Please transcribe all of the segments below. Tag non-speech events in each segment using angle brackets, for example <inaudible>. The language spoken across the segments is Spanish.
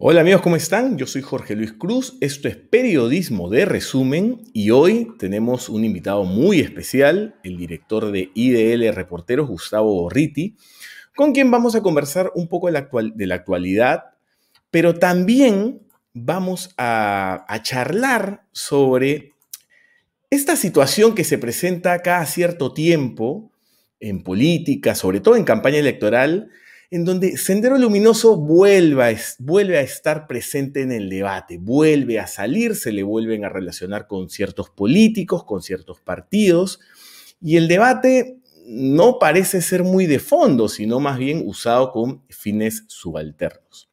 Hola amigos, ¿cómo están? Yo soy Jorge Luis Cruz, esto es Periodismo de Resumen y hoy tenemos un invitado muy especial, el director de IDL Reporteros, Gustavo Borriti, con quien vamos a conversar un poco de la, actualidad, pero también vamos a charlar sobre esta situación que se presenta cada cierto tiempo en política, sobre todo en campaña electoral, en donde Sendero Luminoso vuelve a, vuelve a estar presente en el debate, vuelve a salir, se le vuelven a relacionar con ciertos políticos, con ciertos partidos, y el debate no parece ser muy de fondo, sino más bien usado con fines subalternos.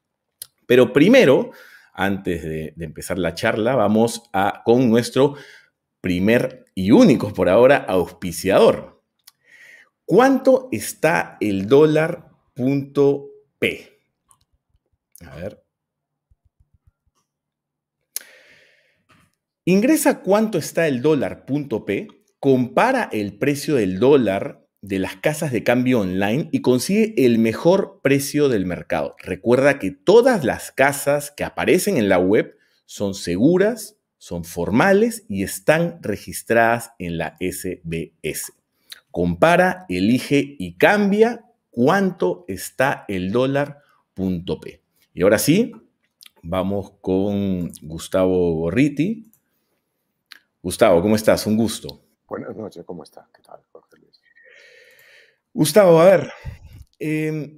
Pero primero, antes de, empezar la charla, vamos a, con nuestro primer y único por ahora auspiciador. ¿Cuánto está el dólar punto P. A ver. Ingresa cuánto está el dólar punto P, compara el precio del dólar de las casas de cambio online y consigue el mejor precio del mercado. Recuerda que todas las casas que aparecen en la web son seguras, son formales y están registradas en la SBS. Compara, elige y cambia cuánto está el dólar punto P. Y ahora sí, vamos con Gustavo Borriti. Gustavo, ¿cómo estás? Un gusto. Buenas noches, ¿cómo estás? ¿Qué tal, Jorge Luis? Gustavo, a ver, em,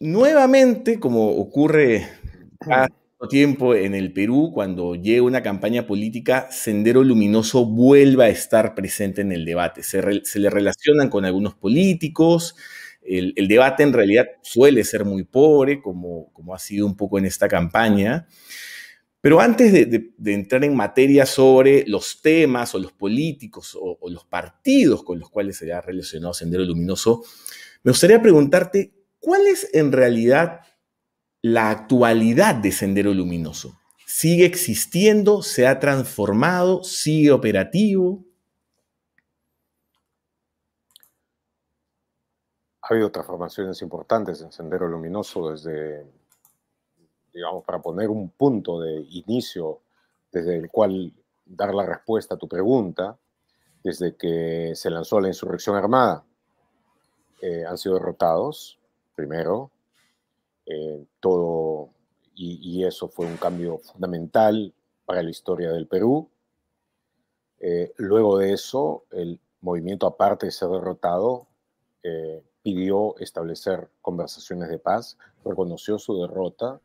nuevamente, como ocurre <clears throat> cada tiempo en el Perú, cuando llega una campaña política, Sendero Luminoso vuelve a estar presente en el debate. Se, le relacionan con algunos políticos, el, debate en realidad suele ser muy pobre, como, como ha sido un poco en esta campaña. Pero antes de, entrar en materia sobre los temas o los políticos o, los partidos con los cuales se ha relacionado Sendero Luminoso, me gustaría preguntarte, ¿cuál es en realidad la actualidad de Sendero Luminoso? ¿Sigue existiendo? ¿Se ha transformado? ¿Sigue operativo? Ha habido transformaciones importantes en Sendero Luminoso desde, digamos, para poner un punto de inicio desde el cual dar la respuesta a tu pregunta, desde que se lanzó la insurrección armada. Eh, han sido derrotados, primero, eh, todo, y, eso fue un cambio fundamental para la historia del Perú. Eh, luego de eso, el movimiento, aparte de ser derrotado, pidió establecer conversaciones de paz, reconoció su derrota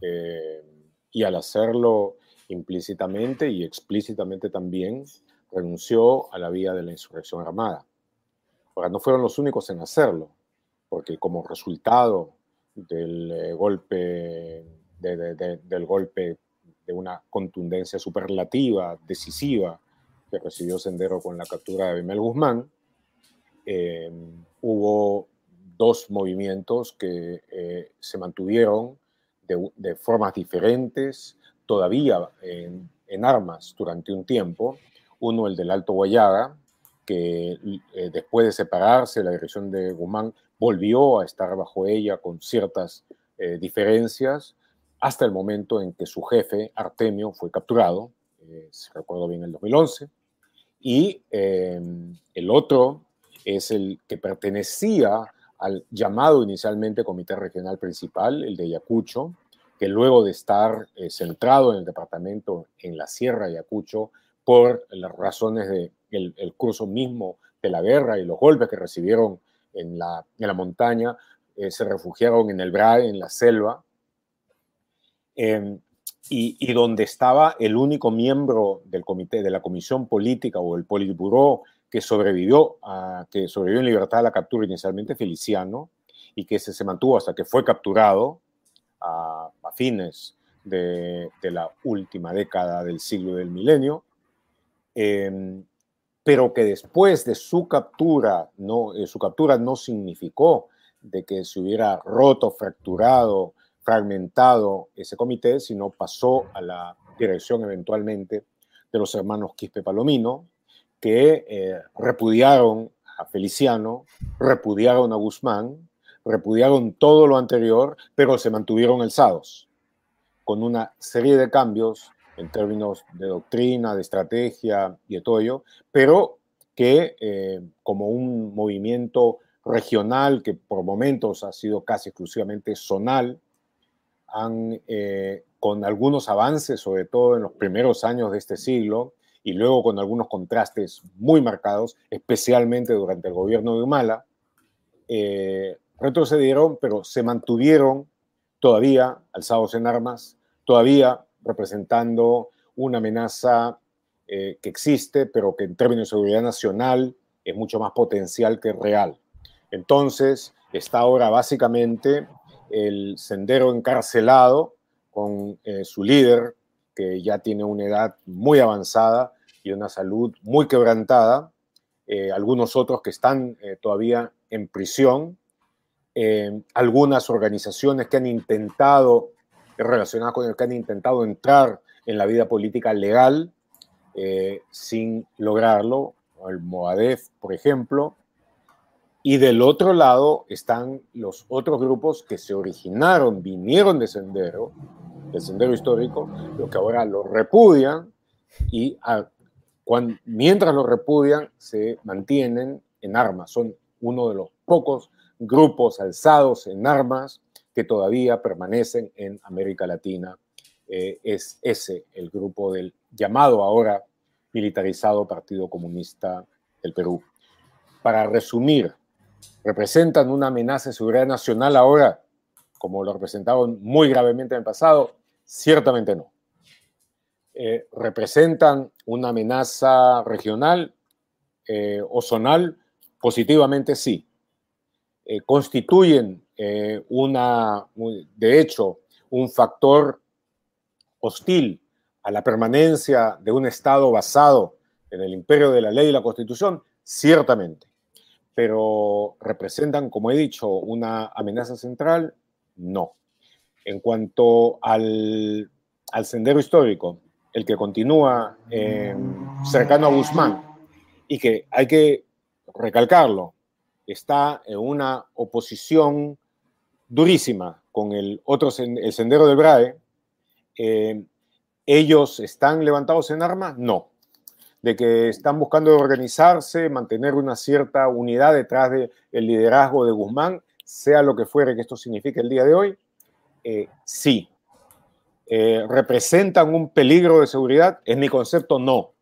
eh, y al hacerlo implícitamente y explícitamente también renunció a la vía de la insurrección armada. Ahora, no fueron los únicos en hacerlo, porque como resultado del eh, golpe, del golpe de una contundencia superlativa, decisiva, que recibió Sendero con la captura de Abimel Guzmán, eh, hubo dos movimientos que eh, se mantuvieron de, formas diferentes, todavía en, armas durante un tiempo. Uno, el del Alto Guayaga, que después de separarse la dirección de Guzmán volvió a estar bajo ella con ciertas diferencias, hasta el momento en que su jefe, Artemio, fue capturado, si recuerdo bien, en el 2011. Y el otro es el que pertenecía al llamado inicialmente Comité Regional Principal, el de Ayacucho, que luego de estar eh, centrado en el departamento en la Sierra de Ayacucho por las razones del de el curso mismo de la guerra y los golpes que recibieron en la, en la montaña, eh, se refugiaron en el BRAE, en la selva, em, y, donde estaba el único miembro del comité, de la comisión política o el Politburó que sobrevivió, a, que sobrevivió en libertad a la captura inicialmente, Feliciano, y que se, se mantuvo hasta que fue capturado a, fines de, de, la última década del siglo del milenio, em, pero que después de su captura, no, eh, su captura no significó de que se hubiera roto, fracturado, fragmentado ese comité, sino pasó a la dirección eventualmente de los hermanos Quispe Palomino, que eh, repudiaron a Feliciano, repudiaron a Guzmán, repudiaron todo lo anterior, pero se mantuvieron alzados, con una serie de cambios en términos de doctrina, de estrategia y de todo ello, pero que eh, como un movimiento regional que por momentos ha sido casi exclusivamente zonal, han, eh, con algunos avances, sobre todo en los primeros años de este siglo, y luego con algunos contrastes muy marcados, especialmente durante el gobierno de Humala, eh, retrocedieron, pero se mantuvieron todavía alzados en armas, todavía representando una amenaza eh, que existe, pero que en términos de seguridad nacional es mucho más potencial que real. Entonces, está ahora básicamente el sendero encarcelado con eh, su líder, que ya tiene una edad muy avanzada y una salud muy quebrantada, eh, algunos otros que están todavía en prisión, algunas organizaciones que han intentado, relacionadas con el que han intentado entrar en la vida política legal, eh, sin lograrlo, el Moadef, por ejemplo, y del otro lado están los otros grupos que se originaron, vinieron de Sendero, del Sendero histórico, lo que ahora lo repudian y mientras lo repudian se mantienen en armas. Son uno de los pocos grupos alzados en armas que todavía permanecen en América Latina. Eh, es ese el grupo del llamado ahora militarizado Partido Comunista del Perú. Para resumir, ¿representan una amenaza de seguridad nacional ahora, como lo representaron muy gravemente en el pasado? Ciertamente no. Eh, ¿Representan una amenaza regional eh, o zonal? Positivamente sí. Constituyen una, de hecho, un factor hostil a la permanencia de un Estado basado en el imperio de la ley y la constitución, ciertamente. Pero representan, como he dicho, una amenaza central, no. En cuanto al, sendero histórico, el que continúa cercano a Guzmán y que hay que recalcarlo, está en una oposición durísima con el otro el sendero del BRAE, eh, ¿Ellos están levantados en armas? No. De que están buscando organizarse, mantener una cierta unidad detrás del liderazgo de Guzmán, sea lo que fuere que esto signifique el día de hoy, eh, sí. Eh, ¿Representan un peligro de seguridad? En mi concepto, no.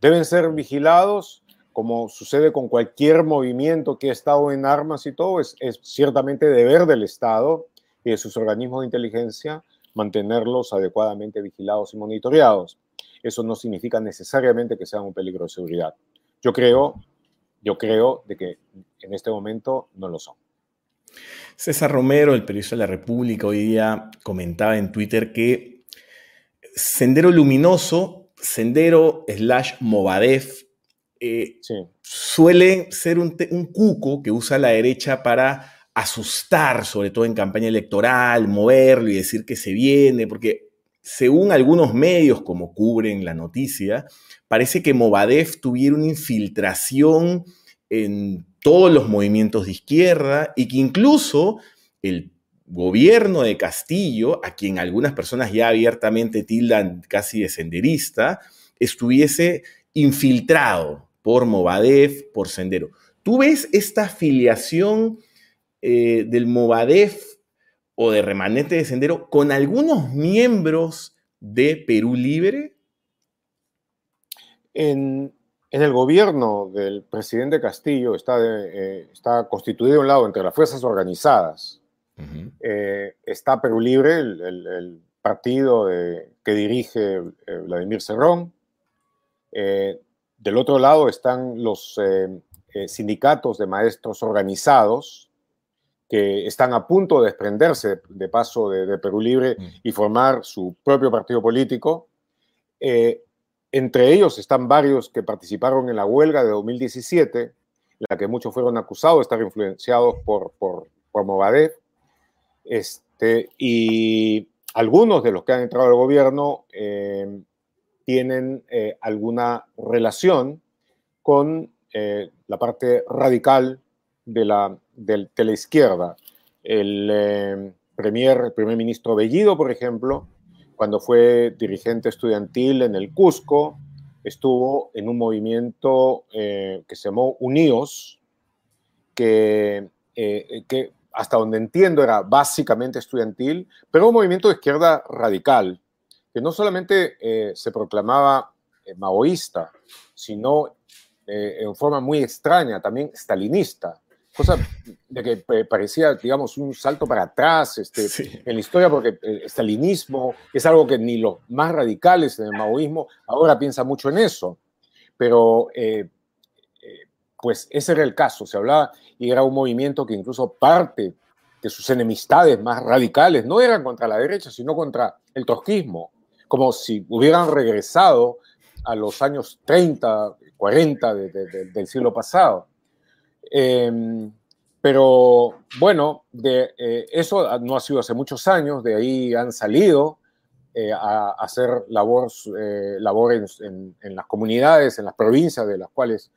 Deben ser vigilados, como sucede con cualquier movimiento que ha estado en armas y todo, es, es ciertamente deber del Estado y de sus organismos de inteligencia mantenerlos adecuadamente vigilados y monitoreados. Eso no significa necesariamente que sean un peligro de seguridad. Yo creo, yo creo de que en este momento no lo son. César Romero, el periodista de la República, hoy día comentaba en Twitter que Sendero Luminoso, Sendero slash Movadef, eh, suele ser un, un cuco que usa la derecha para asustar, sobre todo en campaña electoral, moverlo y decir que se viene, porque según algunos medios como cubren la noticia, parece que Movadef tuviera una infiltración en todos los movimientos de izquierda y que incluso el gobierno de Castillo, a quien algunas personas ya abiertamente tildan casi de senderista, estuviese infiltrado por Movadef, por Sendero. ¿Tú ves esta afiliación eh, del Movadef o de Remanente de Sendero con algunos miembros de Perú Libre? En, el gobierno del presidente Castillo está, eh, está constituido un lado entre las fuerzas organizadas. Eh, está Perú Libre, el, partido que dirige Vladimir Cerrón. Del otro lado están los sindicatos de maestros organizados, que están a punto de desprenderse de paso de, Perú Libre mm. y formar su propio partido político. Eh, entre ellos están varios que participaron en la huelga de 2017, en la que muchos fueron acusados de estar influenciados por, por, por Este, y algunos de los que han entrado al gobierno eh, tienen eh, alguna relación con la parte radical de la de, la izquierda. El eh, premier, primer ministro Bellido, por ejemplo, cuando fue dirigente estudiantil en el Cusco, estuvo en un movimiento eh, que se llamó Unidos, que, eh, que hasta donde entiendo era básicamente estudiantil, pero un movimiento de izquierda radical, que no solamente se proclamaba maoísta, sino en forma muy extraña, también stalinista cosa de que parecía, digamos, un salto para atrás este, en la historia, porque el stalinismo es algo que ni los más radicales en el maoísmo ahora piensan mucho en eso. Pero, eh, eh, pues ese era el caso, se hablaba, y era un movimiento que incluso parte de sus enemistades más radicales no eran contra la derecha, sino contra el trotskismo, como si hubieran regresado a los años 30, 40 del siglo pasado. Em, pero bueno, eh, eso no ha sido hace muchos años, de ahí han salido eh, a, hacer labor, eh, en, las comunidades, en las provincias de las cuales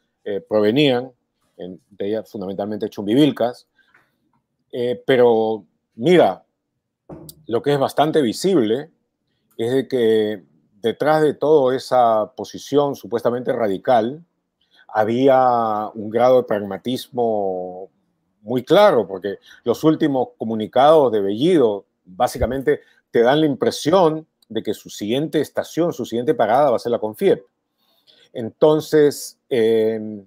provenían, en, de ellas fundamentalmente chumbivilcas. pero mira, lo que es bastante visible es de que detrás de toda esa posición supuestamente radical, había un grado de pragmatismo muy claro, porque los últimos comunicados de Bellido básicamente te dan la impresión de que su siguiente estación, su siguiente parada va a ser la Confiep. Entonces, em,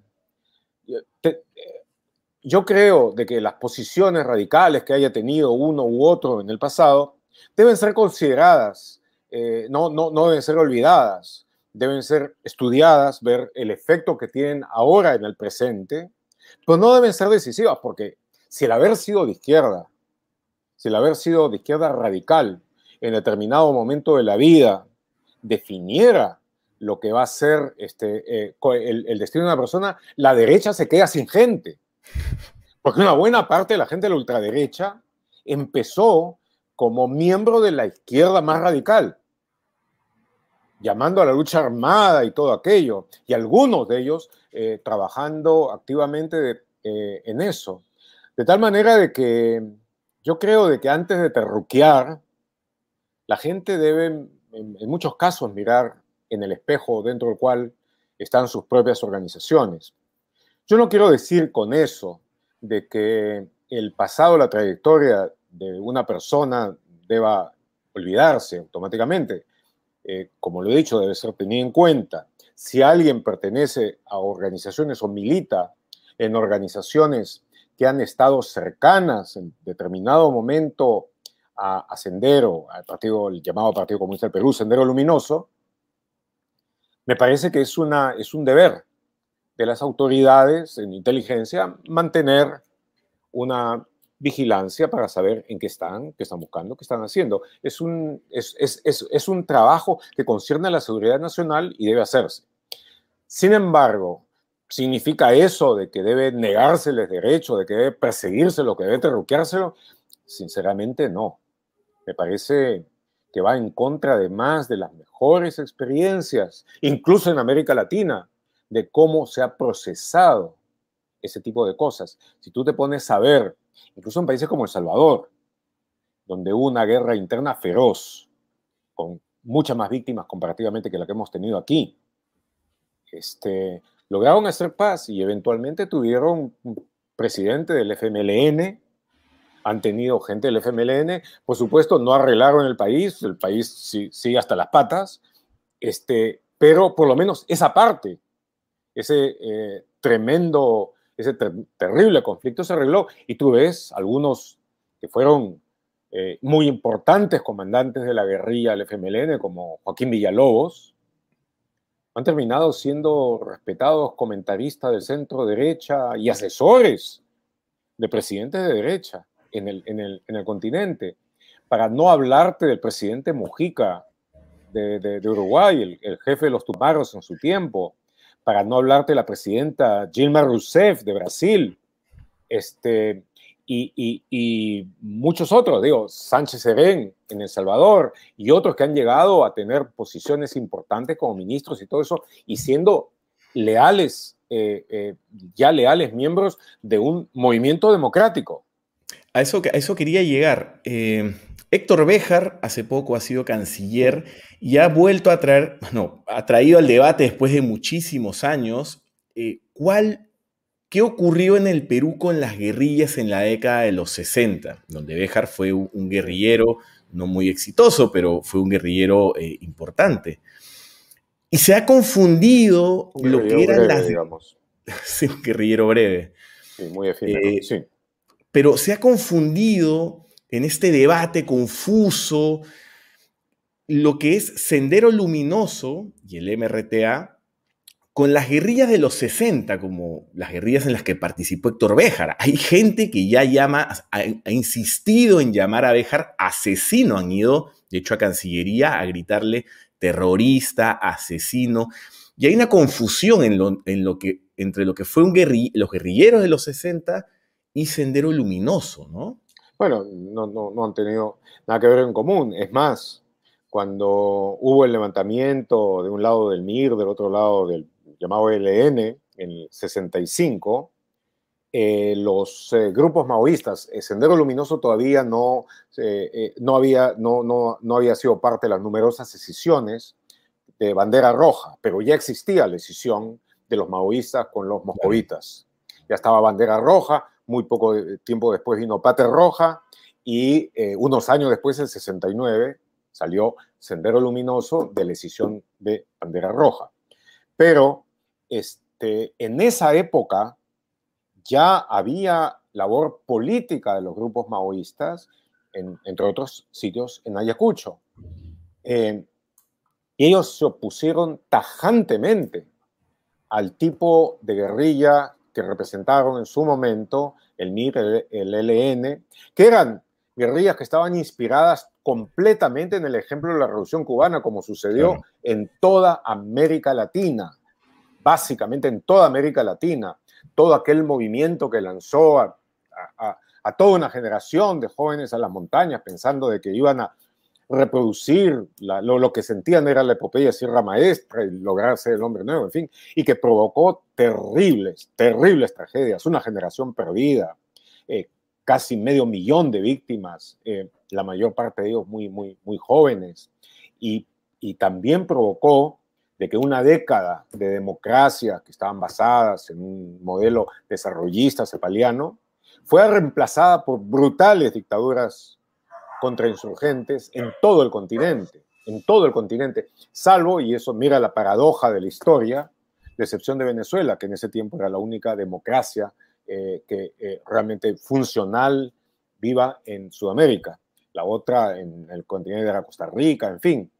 yo creo de que las posiciones radicales que haya tenido uno u otro en el pasado deben ser consideradas, eh, no, no, no deben ser olvidadas deben ser estudiadas, ver el efecto que tienen ahora en el presente, pero no deben ser decisivas, porque si el haber sido de izquierda, si el haber sido de izquierda radical en determinado momento de la vida definiera lo que va a ser este, eh, el, el, destino de una persona, la derecha se queda sin gente. Porque una buena parte de la gente de la ultraderecha empezó como miembro de la izquierda más radical llamando a la lucha armada y todo aquello, y algunos de ellos eh, trabajando activamente eh, en eso. De tal manera de que yo creo de que antes de terruquear, la gente debe en, en muchos casos mirar en el espejo dentro del cual están sus propias organizaciones. Yo no quiero decir con eso de que el pasado, la trayectoria de una persona deba olvidarse automáticamente. Eh, como lo he dicho, debe ser tenido en cuenta. Si alguien pertenece a organizaciones o milita en organizaciones que han estado cercanas en determinado momento a, Sendero, al partido, llamado Partido Comunista del Perú, Sendero Luminoso, me parece que es, una, es un deber de las autoridades en inteligencia mantener una vigilancia para saber en qué están, qué están buscando, qué están haciendo. Es un, es, es, es, un trabajo que concierne a la seguridad nacional y debe hacerse. Sin embargo, ¿significa eso de que debe negárseles derecho, de que debe perseguírselo, que debe terruqueárselo? Sinceramente, no. Me parece que va en contra de más de las mejores experiencias, incluso en América Latina, de cómo se ha procesado ese tipo de cosas. Si tú te pones a ver incluso en países como El Salvador, donde hubo una guerra interna feroz, con muchas más víctimas comparativamente que la que hemos tenido aquí, este, lograron hacer paz y eventualmente tuvieron un presidente del FMLN, han tenido gente del FMLN, por supuesto no arreglaron el país, el país sigue hasta las patas, este, pero por lo menos esa parte, ese eh, tremendo ese terrible conflicto se arregló y tú ves algunos que fueron eh, muy importantes comandantes de la guerrilla del FMLN, como Joaquín Villalobos, han terminado siendo respetados comentaristas del centro derecha y asesores de presidentes de derecha en el, en el, continente. Para no hablarte del presidente Mujica de, de, Uruguay, el, el, jefe de los Tumaros en su tiempo, para no hablarte la presidenta Dilma Rousseff de Brasil, este, y, muchos otros, digo, Sánchez Serén en El Salvador y otros que han llegado a tener posiciones importantes como ministros y todo eso, y siendo leales ya leales miembros de un movimiento democrático. A eso, a eso quería llegar. Héctor Béjar hace poco ha sido canciller y ha vuelto a traer, bueno, ha traído al debate después de muchísimos años, ¿cuál ¿Qué ocurrió en el Perú con las guerrillas en la década de los 60? Donde Béjar fue un guerrillero no muy exitoso, pero fue un guerrillero eh, importante. Y se ha confundido lo que eran las. Digamos. <laughs> sí, un guerrillero breve. Sí, muy eh, sí. Pero se ha confundido en este debate confuso lo que es Sendero Luminoso y el MRTA con las guerrillas de los 60, como las guerrillas en las que participó Héctor Béjar. Hay gente que ya llama, ha, insistido en llamar a Béjar asesino, han ido, de hecho, a Cancillería a gritarle terrorista, asesino. Y hay una confusión en lo, que, entre lo que fue un los guerrilleros de los 60 y Sendero Luminoso, ¿no? Bueno, no, no han tenido nada que ver en común. Es más, cuando hubo el levantamiento de un lado del MIR, del otro lado del llamado LN en el 65, eh, los eh, grupos maoístas, el Sendero Luminoso todavía no, eh, no, había, no, no, no, había sido parte de las numerosas decisiones de bandera roja, pero ya existía la decisión de los maoístas con los moscovitas. Ya estaba bandera roja, muy poco tiempo después vino Pater Roja y unos años después, en 69, salió Sendero Luminoso de la decisión de bandera roja. Pero este, en esa época ya había labor política de los grupos maoístas, entre otros sitios en Ayacucho. Eh, ellos se opusieron tajantemente al tipo de guerrilla que representaron en su momento el MIR, el, LN, que eran guerrillas que estaban inspiradas completamente en el ejemplo de la Revolución Cubana, como sucedió en toda América Latina, básicamente en toda América Latina. Todo aquel movimiento que lanzó a, toda una generación de jóvenes a las montañas pensando de que iban a reproducir lo, que sentían era la epopeya Sierra Maestra y lograr ser el hombre nuevo, en fin, y que provocó terribles, terribles tragedias, una generación perdida, eh, casi medio millón de víctimas, eh, la mayor parte de ellos muy, muy, muy jóvenes, y, también provocó de que una década de democracia que estaban basadas en un modelo desarrollista cepaliano fue reemplazada por brutales dictaduras contrainsurgentes en todo el continente, en todo el continente, salvo, y eso mira la paradoja de la historia, la excepción de Venezuela, que en ese tiempo era la única democracia eh, que eh, realmente funcional viva en Sudamérica, la otra en el continente de la Costa Rica, en fin,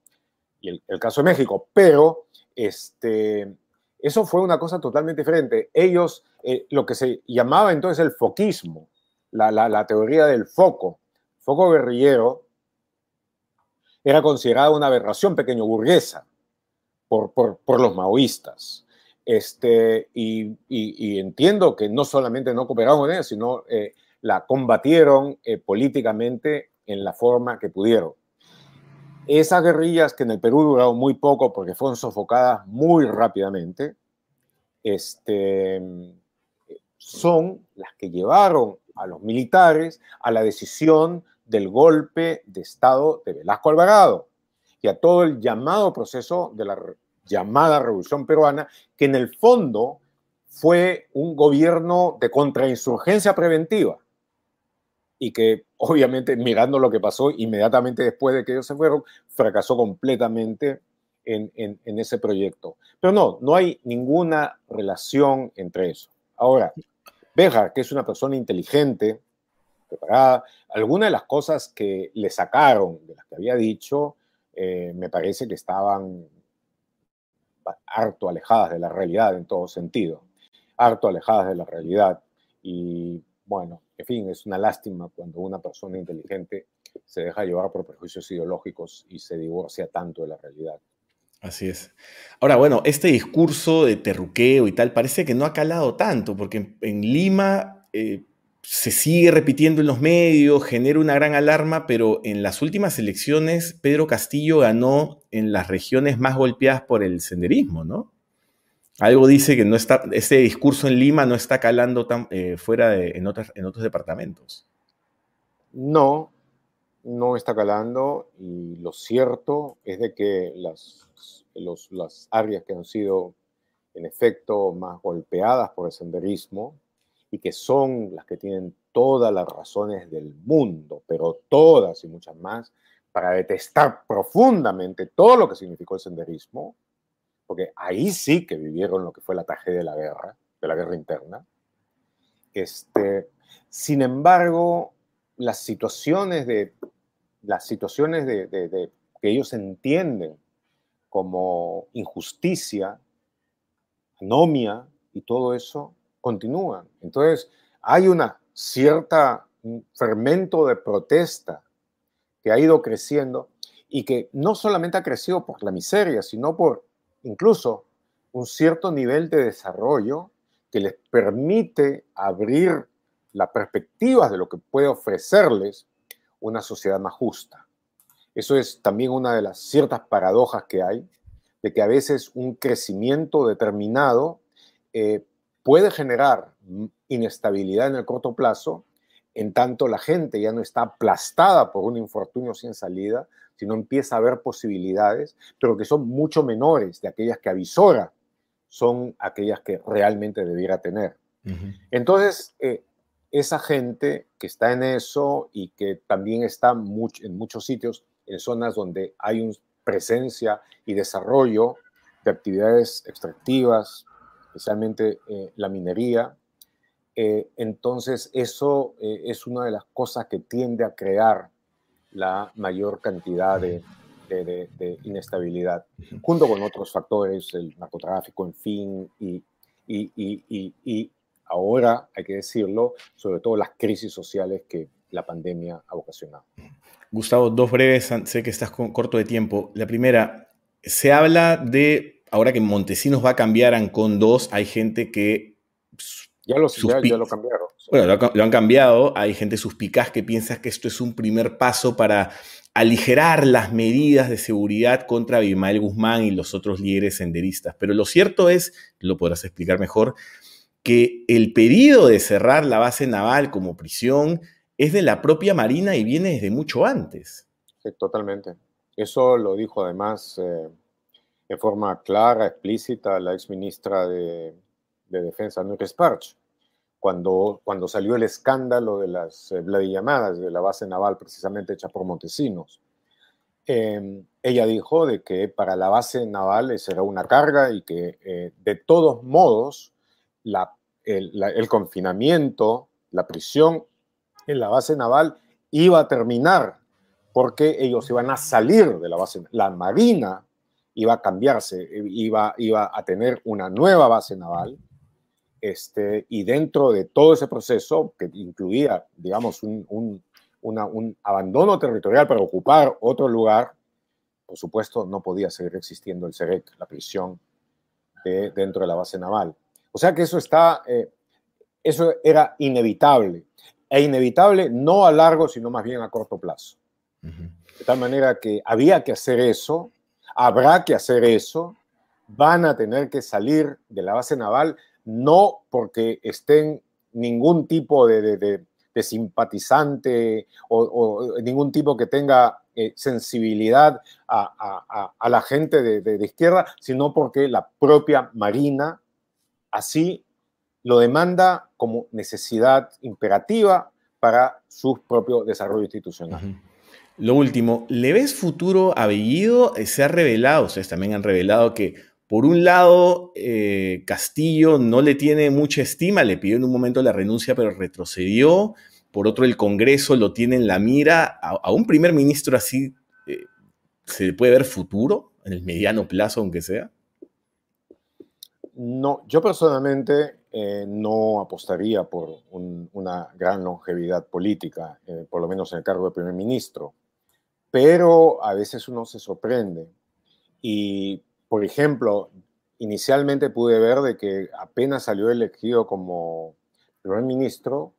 y el, caso de México, pero este, eso fue una cosa totalmente diferente. Ellos, eh, lo que se llamaba entonces el foquismo, la, la, teoría del foco, foco guerrillero, era considerada una aberración pequeño burguesa por, por, los maoístas. Este, y, entiendo que no solamente no cooperaron con ella, sino eh, la combatieron eh, políticamente en la forma que pudieron. Esas guerrillas que en el Perú duraron muy poco porque fueron sofocadas muy rápidamente, este, son las que llevaron a los militares a la decisión del golpe de Estado de Velasco Alvarado y a todo el llamado proceso de la llamada Revolución Peruana, que en el fondo fue un gobierno de contrainsurgencia preventiva y que obviamente mirando lo que pasó inmediatamente después de que ellos se fueron, fracasó completamente en, ese proyecto. Pero no, no hay ninguna relación entre eso. Ahora, Bejar, que es una persona inteligente, preparada, algunas de las cosas que le sacaron de las que había dicho, eh, me parece que estaban harto alejadas de la realidad en todo sentido, harto alejadas de la realidad. Y bueno, en fin, es una lástima cuando una persona inteligente se deja llevar por prejuicios ideológicos y se divorcia tanto de la realidad. Así es. Ahora, bueno, este discurso de terruqueo y tal parece que no ha calado tanto, porque en, Lima eh, se sigue repitiendo en los medios, genera una gran alarma, pero en las últimas elecciones Pedro Castillo ganó en las regiones más golpeadas por el senderismo, ¿no? Algo dice que no está, ese discurso en Lima no está calando eh, fuera de, en, en otros departamentos. No, no está calando y lo cierto es de que las, las áreas que han sido en efecto más golpeadas por el senderismo y que son las que tienen todas las razones del mundo, pero todas y muchas más, para detestar profundamente todo lo que significó el senderismo, porque ahí sí que vivieron lo que fue la tragedia de la guerra, de la guerra interna. Este, sin embargo, las situaciones de las situaciones de, que ellos entienden como injusticia, anomia y todo eso continúan. Entonces, hay una cierta fermento de protesta que ha ido creciendo y que no solamente ha crecido por la miseria, sino por incluso un cierto nivel de desarrollo que les permite abrir las perspectivas de lo que puede ofrecerles una sociedad más justa. Eso es también una de las ciertas paradojas que hay, de que a veces un crecimiento determinado eh, puede generar inestabilidad en el corto plazo, en tanto la gente ya no está aplastada por un infortunio sin salida, sino empieza a haber posibilidades, pero que son mucho menores de aquellas que avisora, son aquellas que realmente debiera tener. Entonces, eh, esa gente que está en eso y que también está en muchos sitios, en zonas donde hay una presencia y desarrollo de actividades extractivas, especialmente eh, la minería, eh, entonces eso es una de las cosas que tiende a crear la mayor cantidad de, inestabilidad, junto con otros factores, el narcotráfico, en fin, y, y, ahora, hay que decirlo, sobre todo las crisis sociales que la pandemia ha ocasionado. Gustavo, dos breves, sé que estás corto de tiempo. La primera, se habla de, ahora que Montesinos va a cambiar a Ancon 2, hay gente que... Ya lo, ya lo cambiaron. Bueno, lo, han cambiado. Hay gente suspicaz que piensa que esto es un primer paso para aligerar las medidas de seguridad contra Abimael Guzmán y los otros líderes senderistas. Pero lo cierto es, lo podrás explicar mejor, que el pedido de cerrar la base naval como prisión es de la propia Marina y viene desde mucho antes. Sí, totalmente. Eso lo dijo además eh, en forma clara, explícita, la ex ministra de, Defensa, Núñez Sparch cuando, cuando salió el escándalo de las eh, llamadas de la base naval precisamente hecha por Montesinos. Em, ella dijo de que para la base naval será una carga y que eh, de todos modos la, el, confinamiento, la prisión en la base naval iba a terminar porque ellos iban a salir de la base, la marina iba a cambiarse, iba, iba a tener una nueva base naval este, y dentro de todo ese proceso, que incluía, digamos, un, abandono territorial para ocupar otro lugar, por supuesto, no podía seguir existiendo el CEREC, la prisión dentro de la base naval. O sea que eso está, eh, eso era inevitable. E inevitable no a largo, sino más bien a corto plazo. De tal manera que había que hacer eso, habrá que hacer eso, van a tener que salir de la base naval no porque estén ningún tipo de, simpatizante o, ningún tipo que tenga eh, sensibilidad a, la gente de, izquierda, sino porque la propia Marina así lo demanda como necesidad imperativa para su propio desarrollo institucional. Lo último, ¿le ves futuro a Bellido? Se ha revelado, ustedes también han revelado que por un lado, eh, Castillo no le tiene mucha estima, le pidió en un momento la renuncia, pero retrocedió. Por otro, el Congreso lo tiene en la mira. ¿A, un primer ministro así eh, se puede ver futuro, en el mediano plazo, aunque sea? No, yo personalmente eh, no apostaría por una gran longevidad política, por lo menos en el cargo de primer ministro. Pero a veces uno se sorprende. Y por ejemplo, inicialmente pude ver de que apenas salió elegido como primer ministro,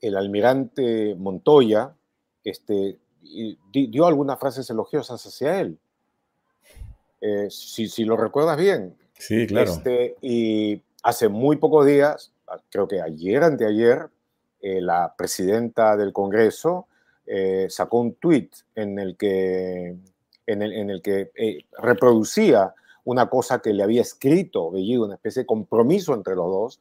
el almirante Montoya este, dio algunas frases elogiosas hacia él. Eh, si, lo recuerdas bien, Sí, claro. Este, y hace muy pocos días, creo que ayer, anteayer, eh, la presidenta del Congreso eh, sacó un tuit en el que, en el, en el que eh, reproducía una cosa que le había escrito Bellido, una especie de compromiso entre los dos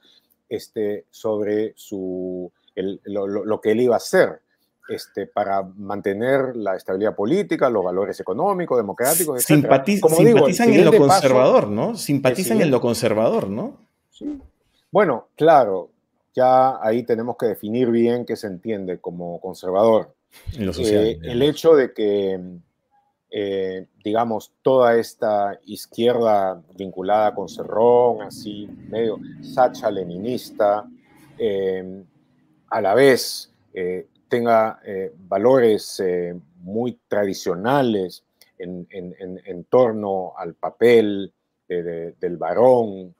este, sobre su, lo, lo, que él iba a hacer este, para mantener la estabilidad política, los valores económicos, democráticos, etc. simpatizan en lo conservador, ¿no? Simpatizan en lo conservador, ¿no? Sí. Bueno, claro, ya ahí tenemos que definir bien qué se entiende como conservador. En lo social, eh, el hecho de que, eh, digamos, toda esta izquierda vinculada con Cerrón, así medio sacha leninista, eh, a la vez tenga valores muy tradicionales en, torno al papel del varón,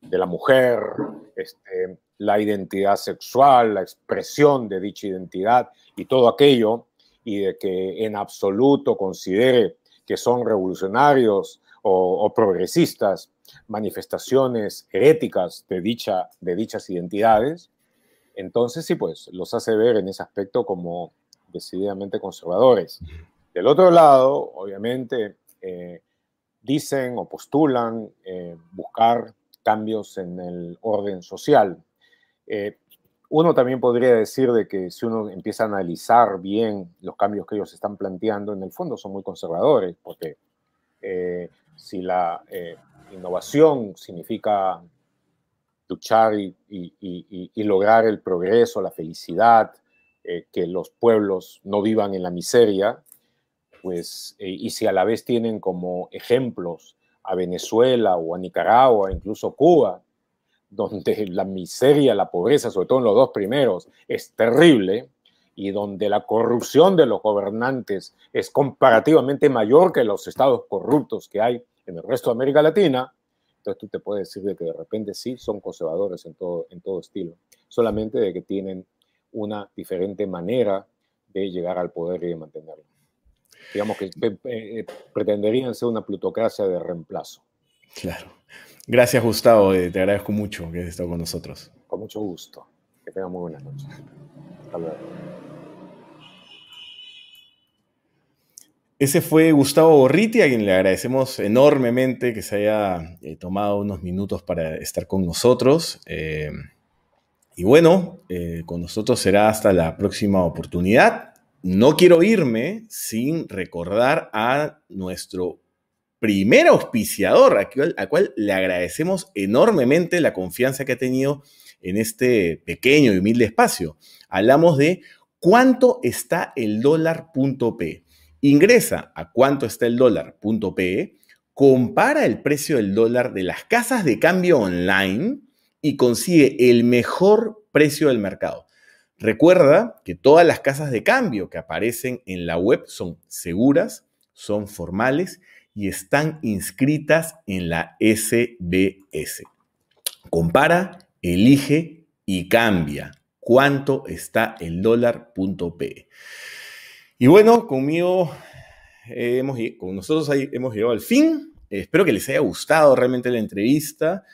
de la mujer, este, la identidad sexual, la expresión de dicha identidad y todo aquello, y de que en absoluto considere que son revolucionarios o, progresistas manifestaciones heréticas de, dicha, de dichas identidades, entonces sí, pues los hace ver en ese aspecto como decididamente conservadores. Del otro lado, obviamente, eh, dicen o postulan eh, buscar cambios en el orden social. Eh, uno también podría decir de que si uno empieza a analizar bien los cambios que ellos están planteando, en el fondo son muy conservadores, porque eh, si la eh, innovación significa luchar y, lograr el progreso, la felicidad, que los pueblos no vivan en la miseria, pues, y si a la vez tienen como ejemplos a Venezuela o a Nicaragua, incluso Cuba, donde la miseria, la pobreza, sobre todo en los dos primeros, es terrible y donde la corrupción de los gobernantes es comparativamente mayor que los estados corruptos que hay en el resto de América Latina, entonces tú te puedes decir de que de repente sí son conservadores en todo, en todo estilo, solamente de que tienen una diferente manera de llegar al poder y de mantenerlo. Digamos que eh, eh, pretenderían ser una plutocracia de reemplazo. Claro. Gracias, Gustavo. Eh, te agradezco mucho que hayas estado con nosotros. Con mucho gusto. Que tengan muy buenas noches. Hasta luego. Ese fue Gustavo Borriti, a quien le agradecemos enormemente que se haya eh, tomado unos minutos para estar con nosotros. Eh, y bueno, con nosotros será hasta la próxima oportunidad. No quiero irme sin recordar a nuestro primer auspiciador, a cual, le agradecemos enormemente la confianza que ha tenido en este pequeño y humilde espacio. Hablamos de cuánto está el dólar.p. Ingresa a cuánto está el dólar.pe, compara el precio del dólar de las casas de cambio online y consigue el mejor precio del mercado. Recuerda que todas las casas de cambio que aparecen en la web son seguras, son formales y están inscritas en la SBS. Compara, elige y cambia cuánto está el dólar.p. Y bueno, conmigo, hemos, con nosotros hemos llegado al fin. espero que les haya gustado realmente la entrevista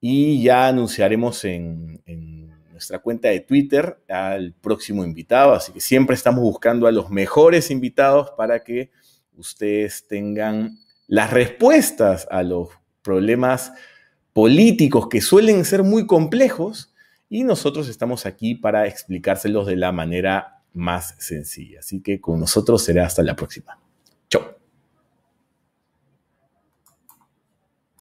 y ya anunciaremos en nuestra cuenta de Twitter al próximo invitado. Así que siempre estamos buscando a los mejores invitados para que ustedes tengan las respuestas a los problemas políticos que suelen ser muy complejos y nosotros estamos aquí para explicárselos de la manera más sencilla. Así que con nosotros será hasta la próxima.